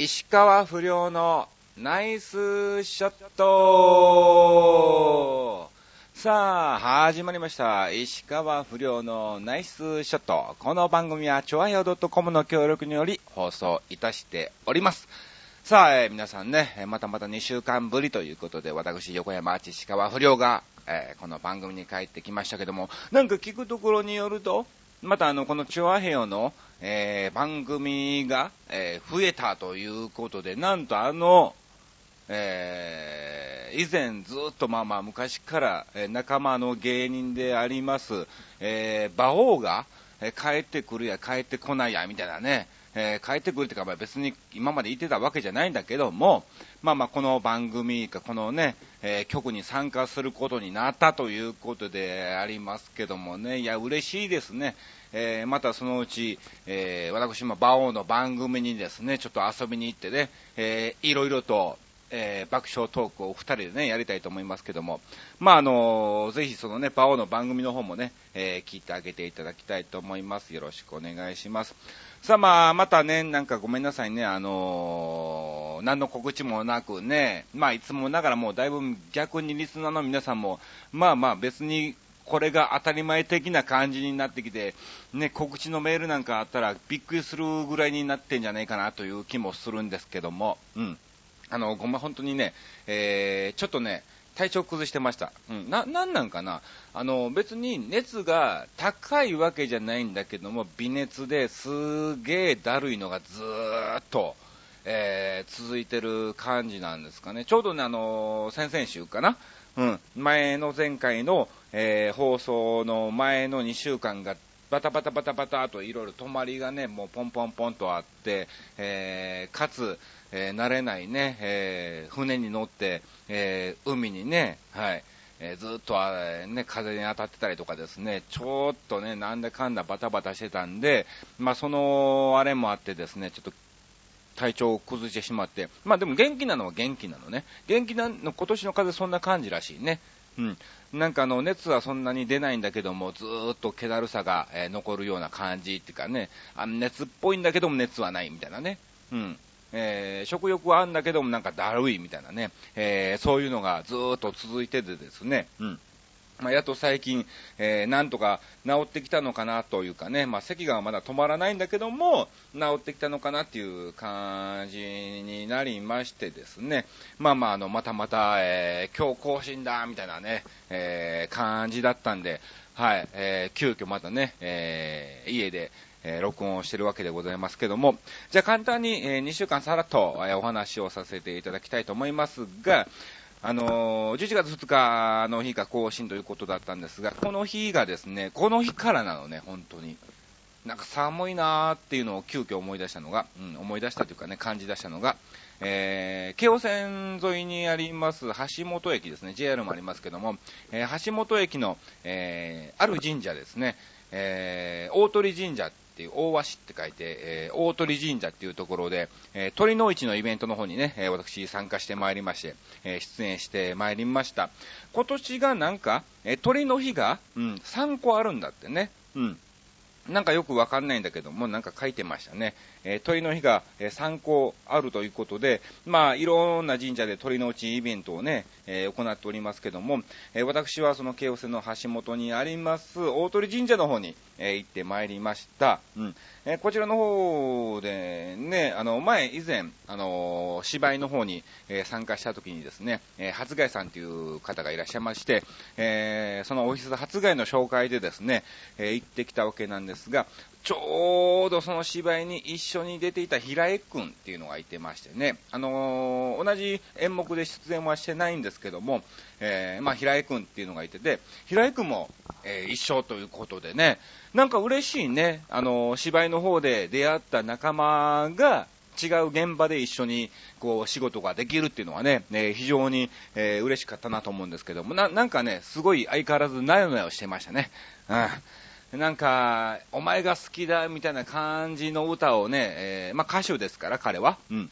石川不良のナイスショットさあ、始まりました。石川不良のナイスショット。この番組は、ちょわよ .com の協力により放送いたしております。さあ、えー皆さんね、またまた2週間ぶりということで、私、横山アーチ石川不良が、えーこの番組に帰ってきましたけども、なんか聞くところによると、またあの、このチョアヘヨの、えー番組が、えー増えたということで、なんとあの、えー以前ずっとまあまあ昔から、え仲間の芸人であります、え馬王が、え帰ってくるや帰ってこないやみたいなね、え帰ってくるっていうか、別に今まで言ってたわけじゃないんだけども、まあまあこの番組か、このね、え局に参加することになったということでありますけどもね、いや、嬉しいですね。えーまたそのうち、えー私も馬王の番組にですね、ちょっと遊びに行ってね、えーいろいろと、えー爆笑トークを二人でね、やりたいと思いますけども、まあ、あのぜひそのね、馬王の番組の方もね、えー聞いてあげていただきたいと思います。よろしくお願いします。さあ、まあ、またね、なんかごめんなさいね、あのー何の告知もなくね、まあ、いつもながらもうだいぶ逆にリスナーの皆さんも、まあまあ別に、これが当たり前的な感じになってきて、ね、告知のメールなんかあったらびっくりするぐらいになってんじゃないかなという気もするんですけども、うん。あの、ごめん、本当にね、えー、ちょっとね、体調崩してました。うん。な、なんなんかなあの、別に熱が高いわけじゃないんだけども、微熱ですげえだるいのがずーっと、えー、続いてる感じなんですかね。ちょうどね、あの、先々週かなうん。前の前回の、えー放送の前の2週間がバタバタバタバタといろいろ泊まりがね、もうポンポンポンとあって、えーかつ、えー慣れないね、えー船に乗って、え海にね、はい、えずっと、あね、風に当たってたりとかですね、ちょっとね、なんだかんだバタバタしてたんで、まあ、その、あれもあってですね、ちょっと体調を崩してしまって、まあでも元気なのは元気なのね。元気なの、今年の風そんな感じらしいね。うん。なんかあの、熱はそんなに出ないんだけども、ずっと気だるさが、え残るような感じっていうかね、あの熱っぽいんだけども熱はないみたいなね。うん。えー食欲はあるんだけどもなんかだるいみたいなね、えーそういうのがずっと続いててですね、うん。まあ、やっと最近、えーなんとか治ってきたのかなというかね、まあ、咳がまだ止まらないんだけども、治ってきたのかなっていう感じになりましてですね、まあまあ、あの、またまた、えー今日更新だ、みたいなね、えー感じだったんで、はい、えー急遽またね、えー家で、えー録音をしてるわけでございますけども、じゃあ簡単に、え2週間さらっと、えーお話をさせていただきたいと思いますが、あのー11月2日の日が更新ということだったんですが、この日がですね、この日からなのね、本当に。なんか寒いなーっていうのを急遽思い出したのが、うん、思い出したというかね、感じ出したのが、えー、京王線沿いにあります橋本駅ですね、JR もありますけども、えー橋本駅の、えー、ある神社ですね、えー、大鳥神社っていう、大和市って書いて、えー、大鳥神社っていうところで、えー、鳥の市のイベントの方にね、え私参加してまいりまして、え出演してまいりました。今年がなんか、え鳥の日が、うん、3個あるんだってね。うん。なんかよくわかんないんだけども、なんか書いてましたね。え鳥の日が、えー3個あるということで、まあ、いろんな神社で鳥の内イベントをね、え行っておりますけども、え私はその京王線の橋本にあります大鳥神社の方に、え行ってまいりました。うん。えこちらの方でね、あの、前、以前、あの芝居の方に、え参加した時にですね、えー初貝さんという方がいらっしゃいまして、えそのオフィス初貝の紹介でですね、え行ってきたわけなんですが、ちょうどその芝居に一緒に出ていた平江くんっていうのがいてましてね、あのー同じ演目で出演はしてないんですけども、えーまあ、平江くんっていうのがいてて、平江くんも、えー一緒ということでね、なんか嬉しいね、あの芝居の方で出会った仲間が、違う現場で一緒にこう仕事ができるっていうのはね、えー非常に、えー嬉しかったなと思うんですけども、ななんかね、すごい相変わらずなよなよしてましたね。うん。なんか、お前が好きだみたいな感じの歌をね、えーまあ歌手ですから彼は。うん。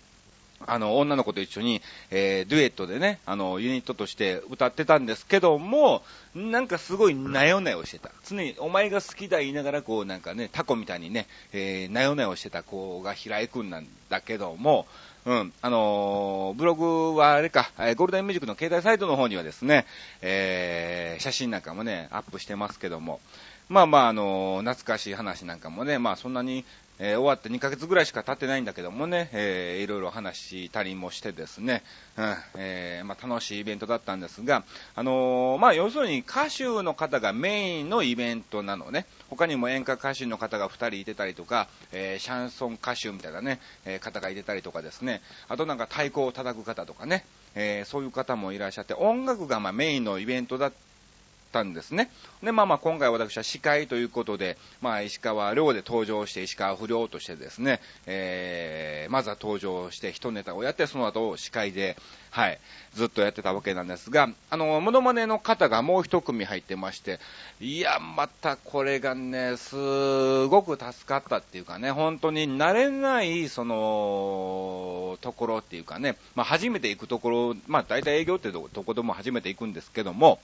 あの、女の子と一緒に、えー、デュエットでね、あの、ユニットとして歌ってたんですけども、なんかすごいなよなよしてた。常に、お前が好きだ言いながら、こう、なんかね、タコみたいにね、えー、なよなよしてた子が平井くんなんだけども、うん、あのー、ブログはあれか、え、ゴールデンミュージックの携帯サイトの方にはですね、えー、写真なんかもね、アップしてますけども、まあまあ、あの、懐かしい話なんかもね、まあそんなに、えー、終わって2ヶ月ぐらいしか経ってないんだけどもね、えー、いろいろ話したりもしてですね、うんえー、まあ、楽しいイベントだったんですが、あのー、まあ、要するに歌手の方がメインのイベントなのね、他にも演歌歌手の方が2人いてたりとか、えシャンソン歌手みたいなね、え方がいてたりとかですね、あとなんか太鼓を叩く方とかね、えそういう方もいらっしゃって、音楽がまメインのイベントだったんですね。で、まあまあ今回私は司会ということで、まあ石川亮で登場して石川不良としてですね、えー、まずは登場して一ネタをやって、その後司会で、はい、ずっとやってたわけなんですが、あの、モノマネの方がもう一組入ってまして、いや、またこれがね、すごく助かったっていうかね、本当に慣れない、その、ところっていうかね、まあ初めて行くところ、まあ大体営業ってどこでも初めて行くんですけども、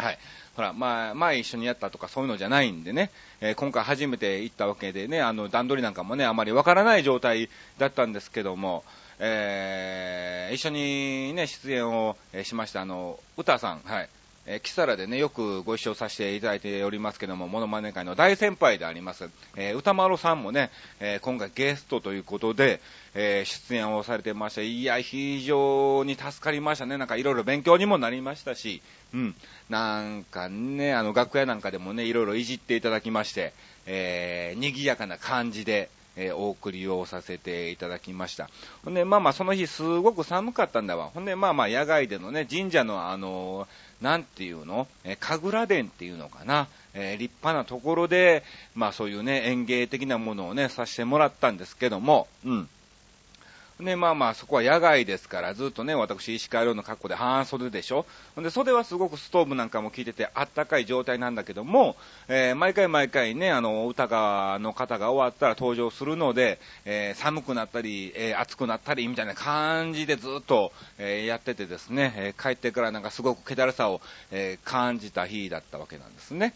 はい。ほら、まあ、前一緒にやったとかそういうのじゃないんでね、えー、今回初めて行ったわけでね、あの、段取りなんかもね、あまりわからない状態だったんですけども、えー、一緒にね、出演をしました、あの、歌さん、はい。えー、キサラでね、よくご一緒させていただいておりますけども、モノマネ界の大先輩であります、えー、歌丸さんもね、えー、今回ゲストということで、えー、出演をされてまして、いや、非常に助かりましたね。なんかいろいろ勉強にもなりましたし、うん。なんかね、あの、楽屋なんかでもね、いろいろいじっていただきまして、えー、賑やかな感じで、えー、お送りをさせていただきました。ほんで、まあまあ、その日すごく寒かったんだわ。ほんで、まあまあ、野外でのね、神社のあのなんていうの、え、神楽殿っていうのかな？えー、立派なところで、まあそういうね、園芸的なものをね、させてもらったんですけども、うん。ね、まあまあ、そこは野外ですから、ずっとね、私、石川遼の格好で半袖でしょ。で、袖はすごくストーブなんかも効いてて、あったかい状態なんだけども、えー、毎回毎回ね、あの、歌が、の方が終わったら登場するので、えー、寒くなったり、えー、暑くなったり、みたいな感じでずっと、えやっててですね、え帰ってからなんかすごく気だるさを、え感じた日だったわけなんですね。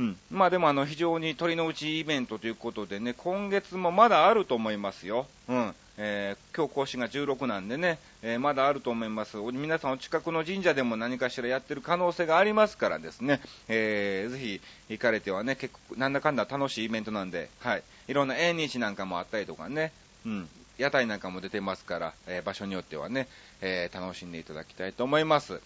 うん。まあでもあの、非常に鳥の内イベントということでね、今月もまだあると思いますよ。うん。えー、今日更新が16なんでね、えー、まだあると思います。皆さんお近くの神社でも何かしらやってる可能性がありますからですね、えー、ぜひ行かれてはね、結構、なんだかんだ楽しいイベントなんで、はい。いろんな縁日なんかもあったりとかね、うん。屋台なんかも出てますから、えー、場所によってはね、え、楽しんでいただきたいと思います。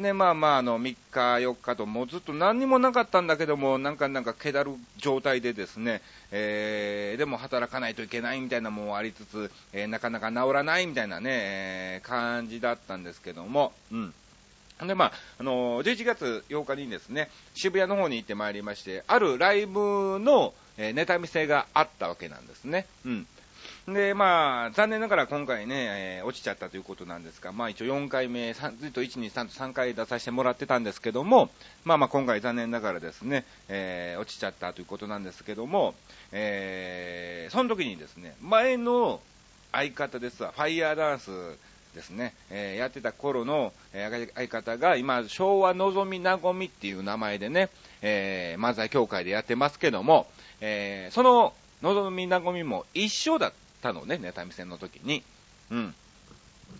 ね、まあまあ、あの、3日、4日と、もうずっと何にもなかったんだけども、なんかなんか、けだる状態でですね、えー、でも働かないといけないみたいなもんありつつ、えー、なかなか治らないみたいなね、えー、感じだったんですけども、うん。で、まあ、あの11月8日にですね、渋谷の方に行ってまいりまして、あるライブの、えネタ見せがあったわけなんですね。うん。で、まあ、残念ながら今回ね、えー、落ちちゃったということなんですが、まあ一応4回目、ずっと1、2、3と3回出させてもらってたんですけども、まあまあ今回残念ながらですね、えー、落ちちゃったということなんですけども、えー、その時にですね、前の相方ですわ、ファイヤーダンスですね、えー、やってた頃の、相方が今、昭和のぞみなごみっていう名前でね、えー、漫才協会でやってますけども、えー、そののぞみなごみも一緒だった。たのね、ネタ見せの時に。うん。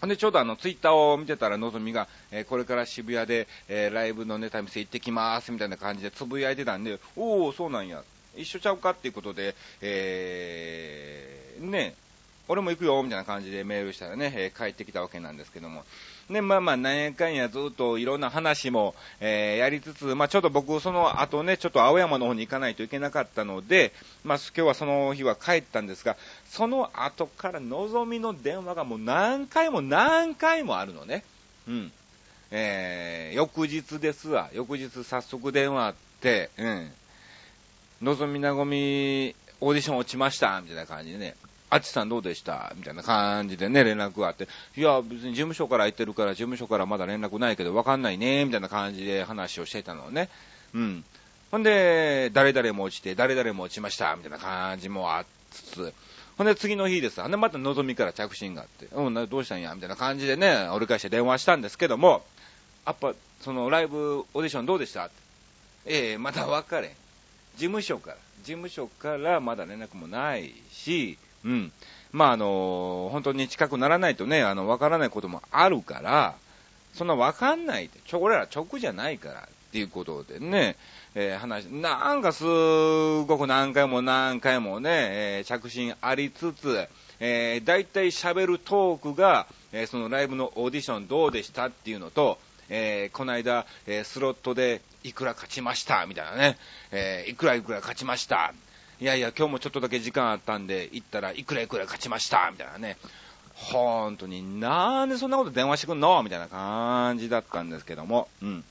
ほんで、ちょうどあの、ツイッターを見てたら、のぞみが、えー、これから渋谷で、えー、ライブのネタ見せ行ってきます、みたいな感じでつぶやいてたんで、おー、そうなんや。一緒ちゃうかっていうことで、えー、ね、俺も行くよ、みたいな感じでメールしたらね、えー、帰ってきたわけなんですけども。で、まあまあ、なんやかんやずっといろんな話も、えー、やりつつ、まあちょっと僕、その後ね、ちょっと青山の方に行かないといけなかったので、まあ今日はその日は帰ったんですが、その後からのぞみの電話がもう何回も何回もあるのね。うん。えー、翌日ですわ。翌日早速電話あって、うん。のぞみなごみ、オーディション落ちました、みたいな感じでね。あっちさんどうでした？みたいな感じでね、連絡があって、いや、別に事務所から行ってるから、事務所からまだ連絡ないけど、わかんないね、みたいな感じで話をしてたのね。うん。ほんで、誰々も落ちて、誰々も落ちました、みたいな感じもあっつつ、ほんで次の日です。ほんでまた望みから着信があって、うん、どうしたんや？みたいな感じでね、折り返して電話したんですけども、やっぱ、そのライブオーディションどうでした？ええー、まだ分かれん。事務所から、事務所からまだ連絡もないし、うん。まあ、あの、本当に近くならないとね、あの、分からないこともあるから、そんな分かんないって、ちょ、俺ら直じゃないからっていうことでね、えー、話、なんかすごく何回も何回もね、えー、着信ありつつ、えー、大体喋るトークが、えー、そのライブのオーディションどうでしたっていうのと、えー、この間、え、スロットでいくら勝ちました、みたいなね、え、いくらいくら勝ちました。いやいや、今日もちょっとだけ時間あったんで、行ったらいくらいくら勝ちました、みたいなね。本当に、なんでそんなこと電話してくんのみたいな感じだったんですけども、うん。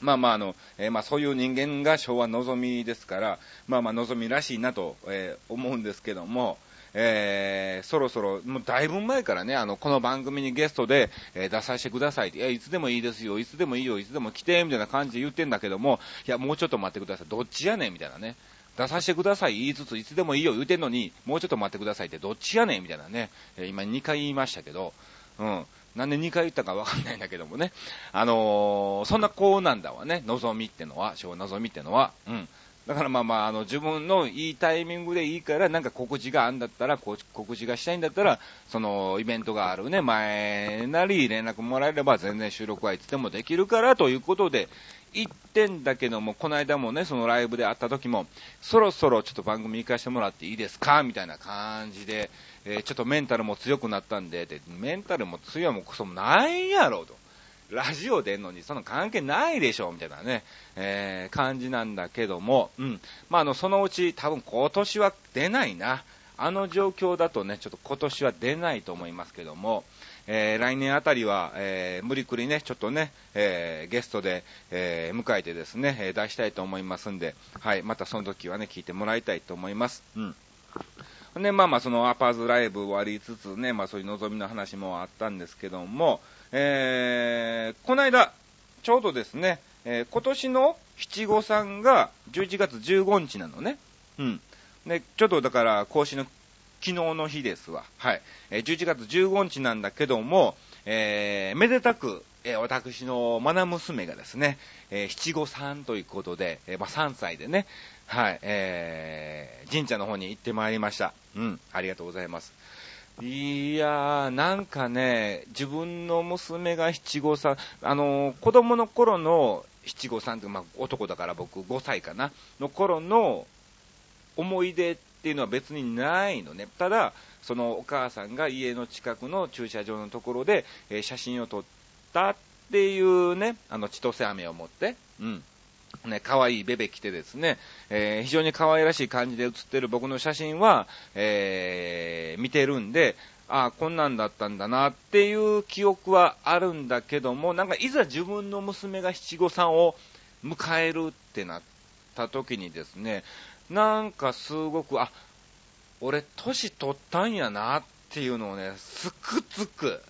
まあまあ、あの、えー、まあそういう人間が昭和のぞみですから、まあまあのぞみらしいなと、えー、思うんですけども、えー、そろそろ、もうだいぶ前からね、あの、この番組にゲストで、えー、出させてください。って、いや、いつでもいいですよ、いつでもいいよ、いつでも来て、みたいな感じで言ってんだけども、いや、もうちょっと待ってください、どっちやねん、みたいなね。出させてください。言いつつ、いつでもいいよ。言うてんのに、もうちょっと待ってくださいってどっちやねん。みたいなね、え、今2回言いましたけど、うん。なんで2回言ったかわかんないんだけどもね。あのー、そんなこうなんだわね。望みってのは、小望みってのは。うん。だからまあまあ、あの、自分のいいタイミングでいいから、なんか告知があんだったら、告知がしたいんだったら、その、イベントがあるね、前なり連絡もらえれば全然収録はいつでもできるから、ということで、言ってんだけども、この間もね、そのライブで会った時も、そろそろちょっと番組行かせてもらっていいですか？みたいな感じで、えー、ちょっとメンタルも強くなったんで、で、メンタルも強いもクソもないやろ、と。ラジオ出んのにその関係ないでしょ、みたいなね、えー、感じなんだけども、うん。まあ、あの、そのうち多分今年は出ないな。あの状況だとね、ちょっと今年は出ないと思いますけども、えー、来年あたりは、えー、無理くりね、ちょっとね、えー、ゲストで、え迎えてですね、え出したいと思いますんで、はい、またその時はね、聞いてもらいたいと思います。うん。で、まあまあ、そのアパーズライブ終わりつつね、まあそういう望みの話もあったんですけども、えー、この間、ちょうどですね、えー、今年の七五三が11月15日なのね。うん。で、ちょっとだから、更新の昨日の日ですわ。はい。えー、11月15日なんだけども、えー、めでたく、えー、私の愛娘がですね、え、七五三ということで、え、まあ、3歳でね、はい、えー、神社の方に行ってまいりました。うん、ありがとうございます。いやー、なんかね、自分の娘が七五三、あのー、子供の頃の七五三って、まあ、男だから僕5歳かな、の頃の思い出っていうのは別にないのね。ただ、そのお母さんが家の近くの駐車場のところで、えー、写真を撮ったっていうね、あの、千歳飴を持って、うん。ね、可愛いベベ着てですね、えー、非常に可愛らしい感じで写ってる僕の写真は、えー、見てるんで、ああ、こんなんだったんだなっていう記憶はあるんだけども、なんかいざ自分の娘が七五三を迎えるってなった時にですね、なんかすごく、あ、俺年取ったんやなっていうのをね、つくづく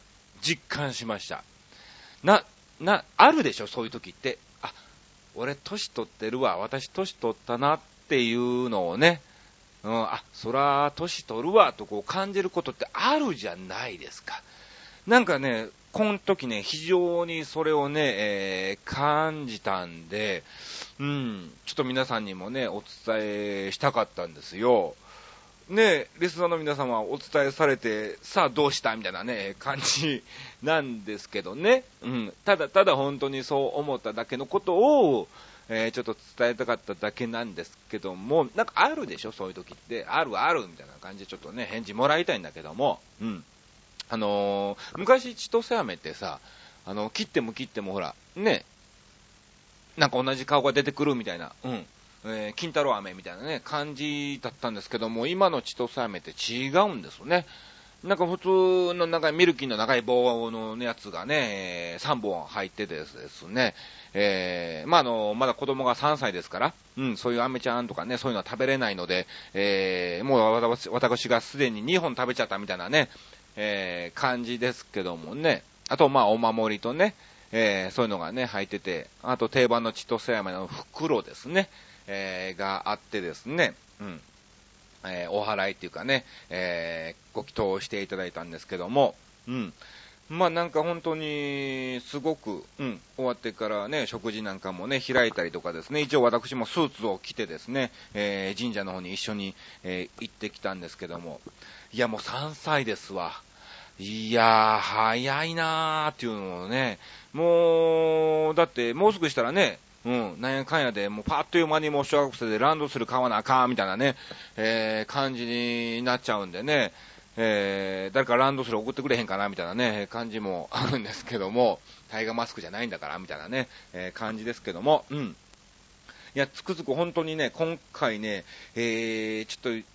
実感しました。な、な、あるでしょ、そういう時って。あ俺年取ってるわ、私年取ったなっていうのをね、うん、あ、そら、年取るわ、とこう感じることってあるじゃないですか。なんかね、この時ね、非常にそれをね、えー、感じたんで、うん、ちょっと皆さんにもね、お伝えしたかったんですよ。ね、リスナーの皆様お伝えされて、さあどうしたみたいなね、感じなんですけどね。うん。ただただ本当にそう思っただけのことを、えー、ちょっと伝えたかっただけなんですけども、なんかあるでしょそういう時って。あるあるみたいな感じでちょっとね、返事もらいたいんだけども、うん。あのー、昔千歳飴ってさ、あの、切っても切ってもほら、ね、なんか同じ顔が出てくるみたいな、うん。えー、金太郎飴みたいなね、感じだったんですけども、今の千歳飴って違うんですよね。なんか普通の長いミルキーの長い棒のやつがね、3本入っててですね、えー、まあ、あの、まだ子供が3歳ですから、うん、そういう飴ちゃんとかね、そういうのは食べれないので、えー、もう私私がすでに2本食べちゃったみたいなね、えー、感じですけどもね、あと、まあ、お守りとね、えー、そういうのがね、入ってて、あと定番の千歳飴の袋ですね。えー、があってですね、うん。えー、お払いっていうかね、え、ご祈祷していただいたんですけども、うん。まあなんか本当に、すごく、うん、終わってからね、食事なんかもね、開いたりとかですね、一応私もスーツを着てですね、え、神社の方に一緒に、え、行ってきたんですけども、いやもう3歳ですわ。いやー、早いなーっていうのをね、もう、だってもうすぐしたらね、うん、なんやかんやで、もうパッという間にもう小学生でランドセル買わなあかんみたいなね、えー、感じになっちゃうんでね、えー、誰かランドセル送ってくれへんかなみたいなね、感じもあるんですけども、タイガーマスクじゃないんだからみたいなね、えー、感じですけども、うん。いや、つくづく本当にね、今回ね、えー、ちょっと、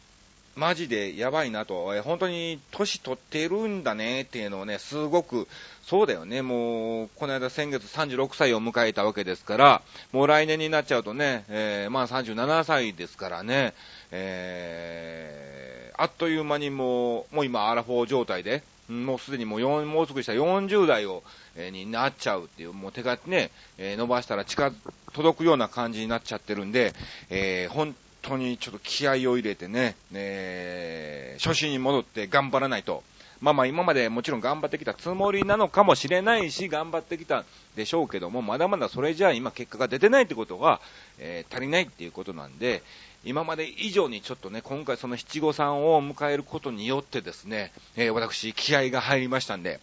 マジでやばいなと、え、本当に年取ってるんだねっていうのをね、すごく、そうだよね、もう、この間先月36歳を迎えたわけですから、もう来年になっちゃうとね、えー、まあ37歳ですからね、えー、あっという間にもう、もう今アラフォー状態で、もうすでにもう4、もうすぐした40代を、えー、になっちゃうっていう、もう手がね、えー、伸ばしたら近、届くような感じになっちゃってるんで、えー、本当にちょっと気合を入れてね、え、初心に戻って頑張らないと。まあまあ今までもちろん頑張ってきたつもりなのかもしれないし、頑張ってきたでしょうけども、まだまだそれじゃあ今結果が出てないってことは、えー、足りないっていうことなんで、今まで以上にちょっとね、今回その七五三を迎えることによってですね、えー、私気合が入りましたんで、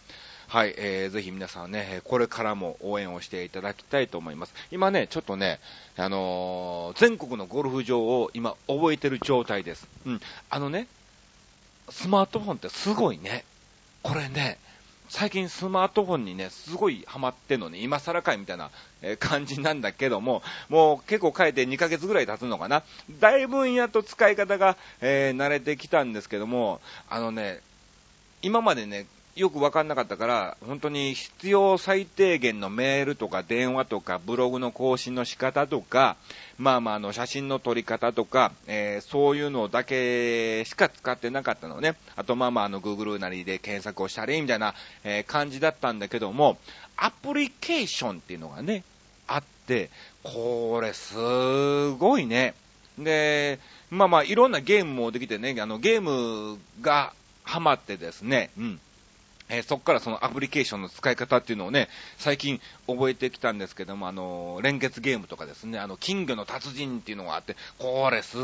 はい、えー、ぜひ皆さんね、これからも応援をしていただきたいと思います。今ね、ちょっとね、あのー、全国のゴルフ場を今覚えてる状態です。うん。あのね、スマートフォンってすごいね。これね、最近スマートフォンにね、すごいハマってんのね、今更かいみたいな感じなんだけども、もう結構変えて2ヶ月ぐらい経つのかな。だいぶやっと使い方が、えー、慣れてきたんですけども、あのね、今までね、よくわかんなかったから、本当に必要最低限のメールとか電話とかブログの更新の仕方とか、まあまああの写真の撮り方とか、えー、そういうのだけしか使ってなかったのね。あとまあまああの Google なりで検索をしたりみたいな、えー、感じだったんだけども、アプリケーションっていうのがね、あって、これすごいね。で、まあまあいろんなゲームもできてね、あのゲームがハマってですね、うん。えー、そこからそのアプリケーションの使い方っていうのをね、最近覚えてきたんですけども、あのー、連結ゲームとかですね、あの、金魚の達人っていうのがあって、これす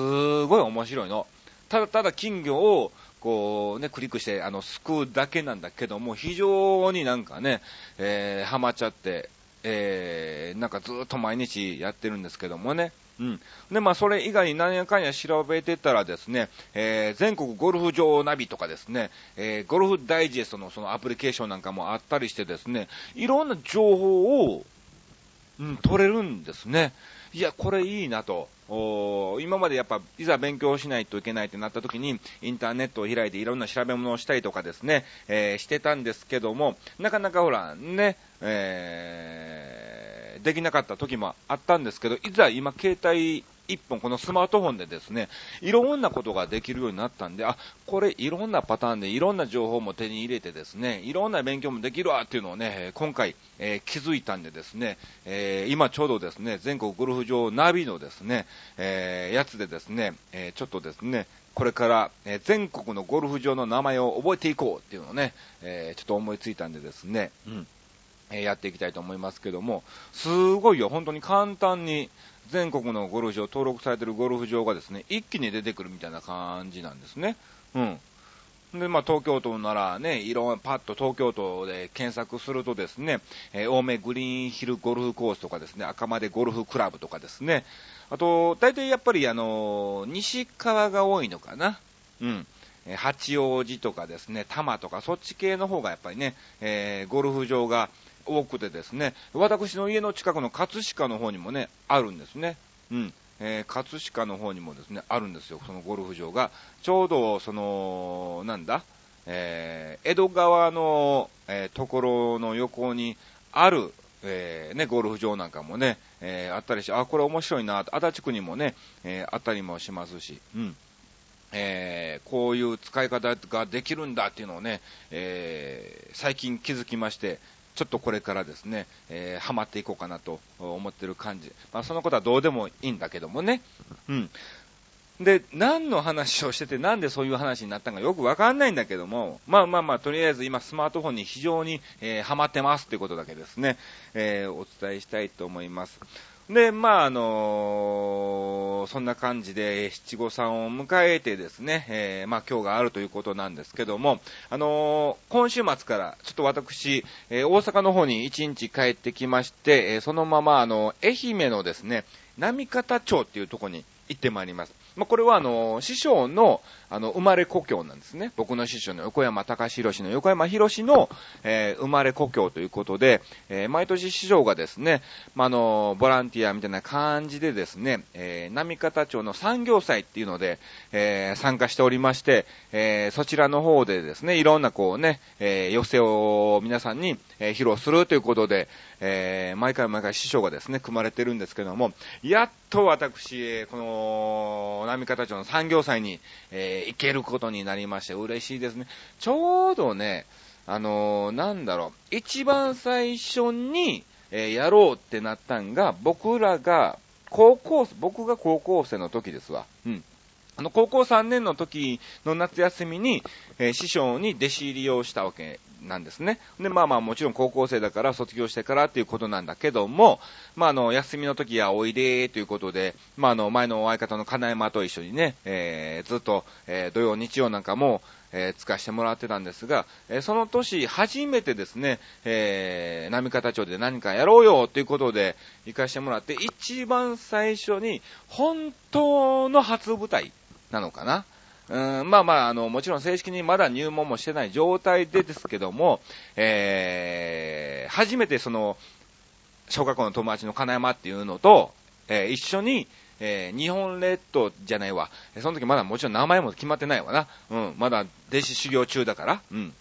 ごい面白いの。ただただ金魚を、こうね、クリックして、あの、救うだけなんだけども、非常になんかね、えー、ハマっちゃって、えー、なんかずっと毎日やってるんですけどもね。うん。で、まあ、それ以外に何やかんや調べてたらですね、えー、全国ゴルフ場ナビとかですね、えー、ゴルフダイジェストのそのアプリケーションなんかもあったりしてですね、いろんな情報を、うん、取れるんですね。いや、これいいなと。お今までやっぱ、いざ勉強しないといけないってなった時に、インターネットを開いていろんな調べ物をしたりとかですね、えー、してたんですけども、なかなかほら、ね、えー、できなかった時もあったんですけど、いざ今携帯一本このスマートフォンでですね、いろんなことができるようになったんで、あ、これいろんなパターンでいろんな情報も手に入れてですね、いろんな勉強もできるわっていうのをね、今回、えー、気づいたんでですね、えー、今ちょうどですね、全国ゴルフ場ナビのですね、えー、やつでですね、えちょっとですね、これから、え全国のゴルフ場の名前を覚えていこうっていうのをね、えちょっと思いついたんでですね、うん。えやっていきたいと思いますけども、すごいよ、本当に簡単に全国のゴルフ場、登録されてるゴルフ場がですね、一気に出てくるみたいな感じなんですね。うん。で、まあ、東京都ならね、いろんな、パッと東京都で検索するとですね、えー、青梅グリーンヒルゴルフコースとかですね、赤間でゴルフクラブとかですね、あと、大体やっぱりあのー、西側が多いのかな。うん。八王子とかですね、多摩とか、そっち系の方がやっぱりね、えー、ゴルフ場が多くてですね、私の家の近くの葛飾の方にもね、あるんですね。うん。えー、葛飾の方にもですね、あるんですよ、そのゴルフ場が。ちょうど、その、なんだ、えー、江戸川の、えー、ところの横にある、えー、ね、ゴルフ場なんかもね、えー、あったりして、あ、これ面白いな、足立区にもね、えー、あったりもしますし、うん。えー、こういう使い方ができるんだっていうのをね、えー、最近気づきまして、ちょっとこれからですね、えー、ハマっていこうかなと思ってる感じ。まあ、そのことはどうでもいいんだけどもね。うん。で、何の話をしてて、なんでそういう話になったのかよくわかんないんだけども、まあまあまあ、とりあえず今スマートフォンに非常に、えー、ハマってますっていうことだけですね、えー、お伝えしたいと思います。で、まあ、あのー、そんな感じで七五三を迎えてですね、えー、まあ、今日があるということなんですけども、あのー、今週末からちょっと私、え大阪の方に一日帰ってきまして、えそのまま、あの、愛媛のですね、波方町っていうところに行ってまいります。まあ、これはあの、師匠の、あの、生まれ故郷なんですね。僕の師匠の横山隆弘の横山博の、えー、生まれ故郷ということで、えー、毎年師匠がですね、まあ、の、ボランティアみたいな感じでですね、えー、波方町の産業祭っていうので、え、参加しておりまして、え、そちらの方でですね、いろんなこうね、え、寄せを皆さんに、え、披露するということで、えー、毎回毎回師匠がですね、組まれてるんですけども、やっと私、この、波方町の産業祭に、えー、行けることになりまして、嬉しいですね。ちょうどね、あのー、なんだろう、一番最初に、えー、やろうってなったんが、僕らが、高校、僕が高校生の時ですわ。うん。あの、高校3年の時の夏休みに、えー、師匠に弟子入りをしたわけなんですね。で、まあまあもちろん高校生だから卒業してからっていうことなんだけども、まああの、休みの時はおいでということで、まああの、前の相方の金山と一緒にね、えー、ずっと、えー、土曜日曜なんかも、えー、使わせてもらってたんですが、えー、その年初めてですね、えー、波方町で何かやろうよということで行かせてもらって、一番最初に本当の初舞台なのかなんまあまあ、あの、もちろん正式にまだ入門もしてない状態でですけども、えー、初めてその、小学校の友達の金山っていうのと、えー、一緒に、えー、日本列島じゃないわ。その時まだもちろん名前も決まってないわな。うん、まだ弟子修行中だから。うん。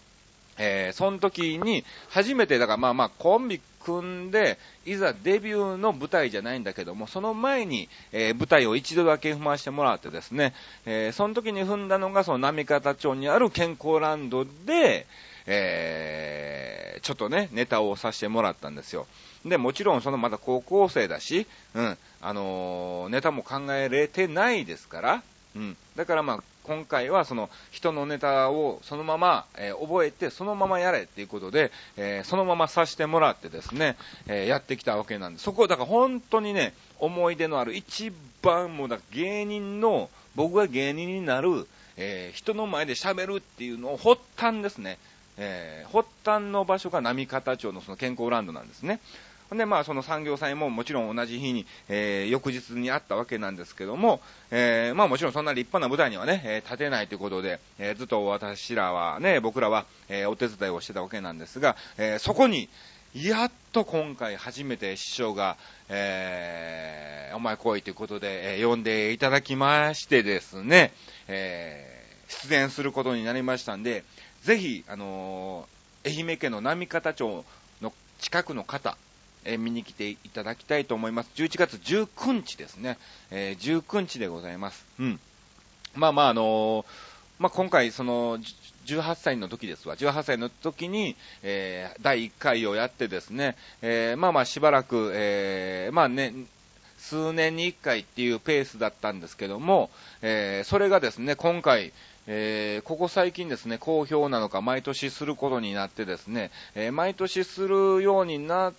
えー、その時に、初めて、だからまあまあ、コンビ組んで、いざデビューの舞台じゃないんだけども、その前に、えー、舞台を一度だけ踏ましてもらってですね、えー、その時に踏んだのが、その波方町にある健康ランドで、えー、ちょっとね、ネタをさせてもらったんですよ。で、もちろんそのまだ高校生だし、うん、あの、ネタも考えれてないですから、うん。だからまあ、今回はその人のネタをそのまま、えー、覚えてそのままやれっていうことで、えー、そのままさせてもらってですね、えー、やってきたわけなんです。そこ、だから本当にね、思い出のある一番もうだ芸人の、僕が芸人になる、え人の前で喋るっていうのを発端ですね。え発端の場所が波方町のその健康ランドなんですね。で、まあ、その産業祭ももちろん同じ日に、えー、翌日にあったわけなんですけども、えー、まあもちろんそんな立派な舞台にはね、えー、立てないということで、えー、ずっと私らはね、僕らは、えー、お手伝いをしてたわけなんですが、えー、そこに、やっと今回初めて師匠が、えー、お前来いということで、えー、呼んでいただきましてですね、えー、出演することになりましたんで、ぜひ、あのー、愛媛県の波方町の近くの方、え見に来ていただきたいと思います。11月19日ですね。えー、19日でございます。うん。まあまあ、あのー、まあ、今回、その、18歳の時ですわ。18歳の時に、えー、第1回をやってですね、えー、まあまあしばらく、えー、まあね、数年に1回っていうペースだったんですけども、えー、それがですね、今回、えー、ここ最近ですね、好評なのか毎年することになってですね、えー、毎年するようになっ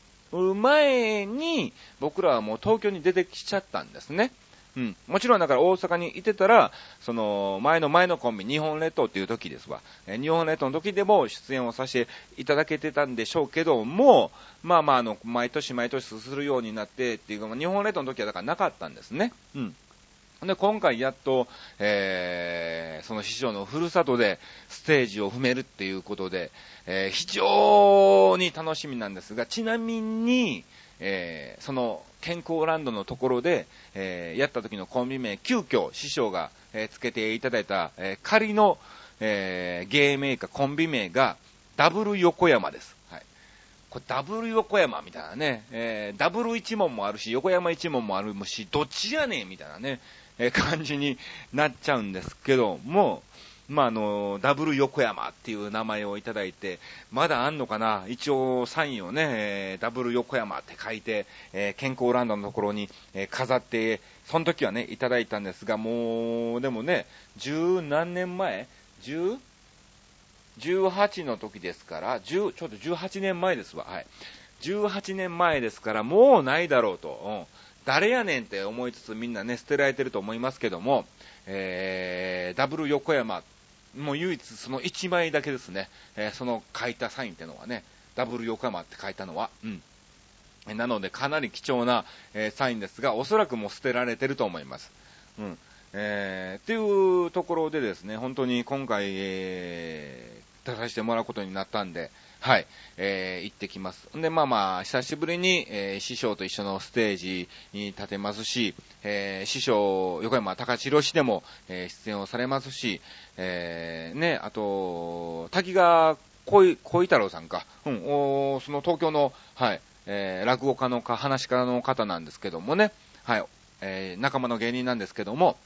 前に、僕らはもう東京に出てきちゃったんですね。うん。もちろんだから大阪にいてたら、その、前の前のコンビ、日本列島っていう時ですわ。え日本列島の時でも出演をさせていただけてたんでしょうけども、まあまあ、あの、毎年毎年するようになってっていうか、日本列島の時はだからなかったんですね。うん。で、今回やっと、えー、その師匠のふるさとでステージを踏めるっていうことで、えー、非常に楽しみなんですが、ちなみに、えー、その健康ランドのところで、えー、やった時のコンビ名、急遽師匠が、えー、つけていただいた、え、仮の、えー、芸名かコンビ名が、ダブル横山です。はい。これダブル横山みたいなね、え、ダブル一問もあるし、横山一問もあるし、どっちやねんみたいなね、え、感じになっちゃうんですけども、まあ、あの、ダブル横山っていう名前をいただいて、まだあんのかな？一応サインをね、ダブル横山って書いて、え、健康ランドのところに、え、飾って、その時はね、いただいたんですが、もう、でもね、十何年前？十？18の時ですから、10、ちょっと18年前ですわ。はい。18年前ですから、もうないだろうと。うん。誰やねんって思いつつみんなね、捨てられてると思いますけども、えー、ダブル横山、もう唯一その1枚だけですね、えー、その書いたサインってのはね、ダブル横山って書いたのは、うん。なので、かなり貴重な、えー、サインですが、おそらくもう捨てられてると思います。うん。えー、っていうところでですね、本当に今回、えー、出させてもらうことになったんで、はい、えー、行ってきます。で、まあまあ、久しぶりに、えー、師匠と一緒のステージに立てますし、えー、師匠、横山隆弘氏でも、えー、出演をされますし、えー、ね、あと、滝川小小太郎さんか、うん、おその東京の、はい、えー、落語家のか、話し家の方なんですけどもね、はい、えー、仲間の芸人なんですけども、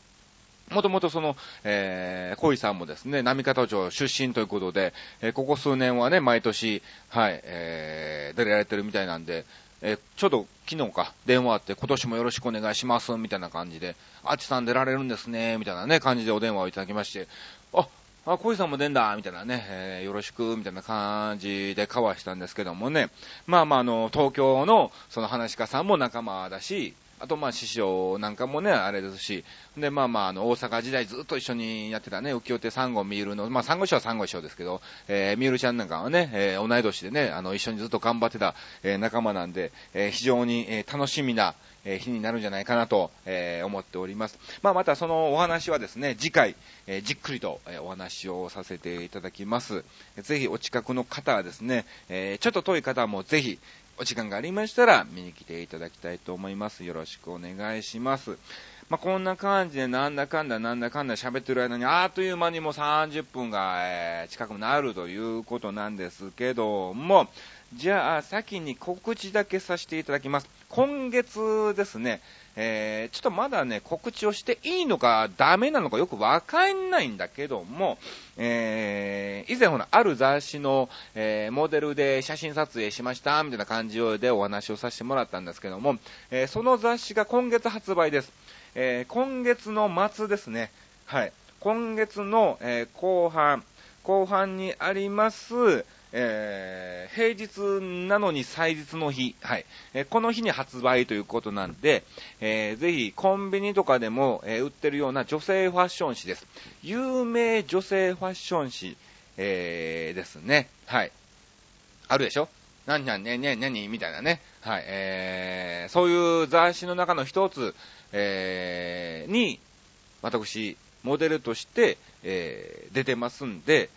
もともとその、えー、小井さんもですね、波方町出身ということで、えー、ここ数年はね、毎年、はい、えー、出られてるみたいなんで、えー、ちょうど昨日か、電話あって、今年もよろしくお願いします、みたいな感じで、あっちさん出られるんですね、みたいなね、感じでお電話をいただきまして、あ、あ、小井さんも出んだ、みたいなね、えー、よろしく、みたいな感じで交わしたんですけどもね、まあまあ、あの、東京の、その話し家さんも仲間だし、あと、まあ、師匠なんかもね、あれですし、で、まあまあ、あの、大阪時代ずっと一緒にやってたね、浮世手サンゴミールの、まあ、サンゴ師はサンゴ師匠ですけど、えー、ミールちゃんなんかはね、えー、同い年でね、あの、一緒にずっと頑張ってた、えー、仲間なんで、えー、非常に、えー、楽しみな、えー、日になるんじゃないかなと、えー、思っております。まあ、またそのお話はですね、次回、えー、じっくりと、えお話をさせていただきます。ぜひお近くの方はですね、えちょっと遠い方もぜひ、お時間がありましたら見に来ていただきたいと思います。よろしくお願いします。まあ、こんな感じでなんだかんだなんだかんだ喋ってる間にあっという間にもう30分が、え、近くなるということなんですけども、じゃあ先に告知だけさせていただきます。今月ですね、えー、ちょっとまだね、告知をしていいのかダメなのかよくわかんないんだけども、えー、以前ほら、ある雑誌の、えー、モデルで写真撮影しました、みたいな感じでお話をさせてもらったんですけども、えー、その雑誌が今月発売です。えー、今月の末ですね。はい。今月の、えー、後半、後半にあります、えー、平日なのに祭日の日、はい、えー、この日に発売ということなんで、えー、ぜひコンビニとかでも、えー、売ってるような女性ファッション誌です。有名女性ファッション誌、えー、ですね。はい。あるでしょ？何々ね、ね、何みたいなね。はい。えー、そういう雑誌の中の一つ、えー、に、私、モデルとして、えー、出てますんで、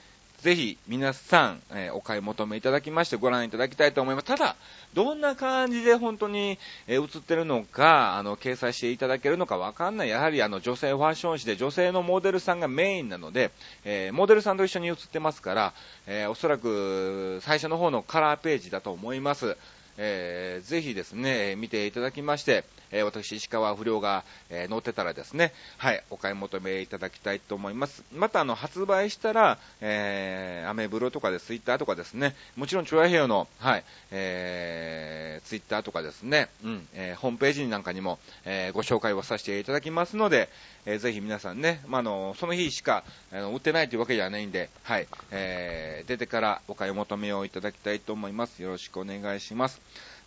ぜひ皆さん、えー、お買い求めいただきましてご覧いただきたいと思います。ただ、どんな感じで本当に、えー、映ってるのか、あの、掲載していただけるのかわかんない。やはりあの、女性ファッション誌で女性のモデルさんがメインなので、えー、モデルさんと一緒に映ってますから、えおそらく最初の方のカラーページだと思います。えー、ぜひですね、見ていただきまして、え、私、石川不良が、えー、載ってたらですね、はい、お買い求めいただきたいと思います。また、あの、発売したら、えー、アメブロとかで、ツイッターとかですね、もちろん、チョアヘヨの、はい、えー、ツイッターとかですね、うん、えー、ホームページなんかにも、えー、ご紹介をさせていただきますので、えー、ぜひ皆さんね、まあ、の、その日しか、あの、売ってないというわけじゃないんで、はい、えー、出てからお買い求めをいただきたいと思います。よろしくお願いします。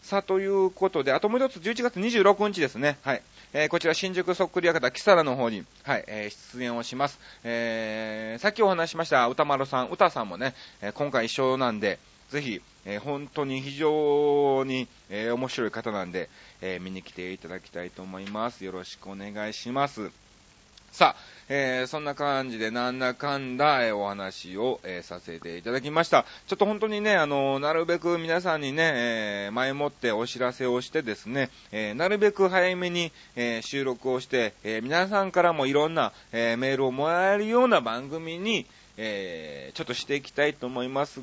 さあ、ということで、あともう一つ、11月26日ですね。はい。えー、こちら、新宿そっくり館、キサラの方に、はい、えー、出演をします。えー、さっきお話しました、歌丸さん、歌さんもね、えー、今回一緒なんで、ぜひ、えー、本当に非常に、えー、面白い方なんで、えー、見に来ていただきたいと思います。よろしくお願いします。さあ、えー、そんな感じでなんだかんだ、えー、お話を、えー、させていただきました。ちょっと本当にね、あのなるべく皆さんにね、え前もってお知らせをしてですね、えなるべく早めに、え収録をして、え皆さんからもいろんな、えメールをもらえるような番組に、えちょっとしていきたいと思います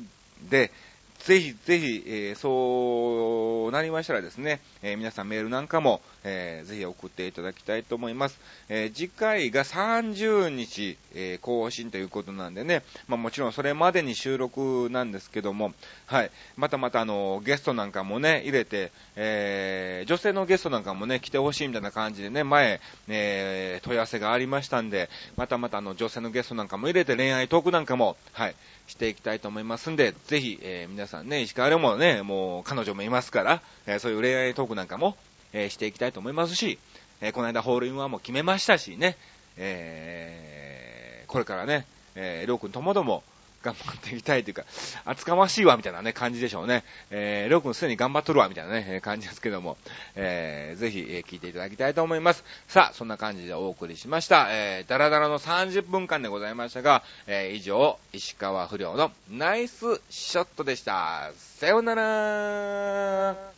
で、ぜひぜひ、え、そうなりましたらですね、えー、皆さんメールなんかも、えー、ぜひ送っていただきたいと思います。えー、次回が30日、え、更新ということなんでね、まあもちろんそれまでに収録なんですけども、はい。またまたあの、ゲストなんかもね、入れて、えー、女性のゲストなんかもね、来てほしいみたいな感じでね、前、え、問い合わせがありましたんで、またまたあの、女性のゲストなんかも入れて恋愛トークなんかも、はい、していきたいと思いますんで、ぜひ、え、皆さんね、石川でもね、もう彼女もいますから、え、そういう恋愛トークなんかも、えー、していきたいと思いますし、えー、この間ホールインワンも決めましたしね、えー、これからね、えー、りょうくんともども、頑張っていきたいというか、厚かましいわ、みたいなね、感じでしょうね。えー、りょうくんすでに頑張っとるわ、みたいなね、感じですけども、えー、ぜひ、えー、聞いていただきたいと思います。さあ、そんな感じでお送りしました。えー、ダラダラの30分間でございましたが、えー、以上、石川不良のナイスショットでした。さようなら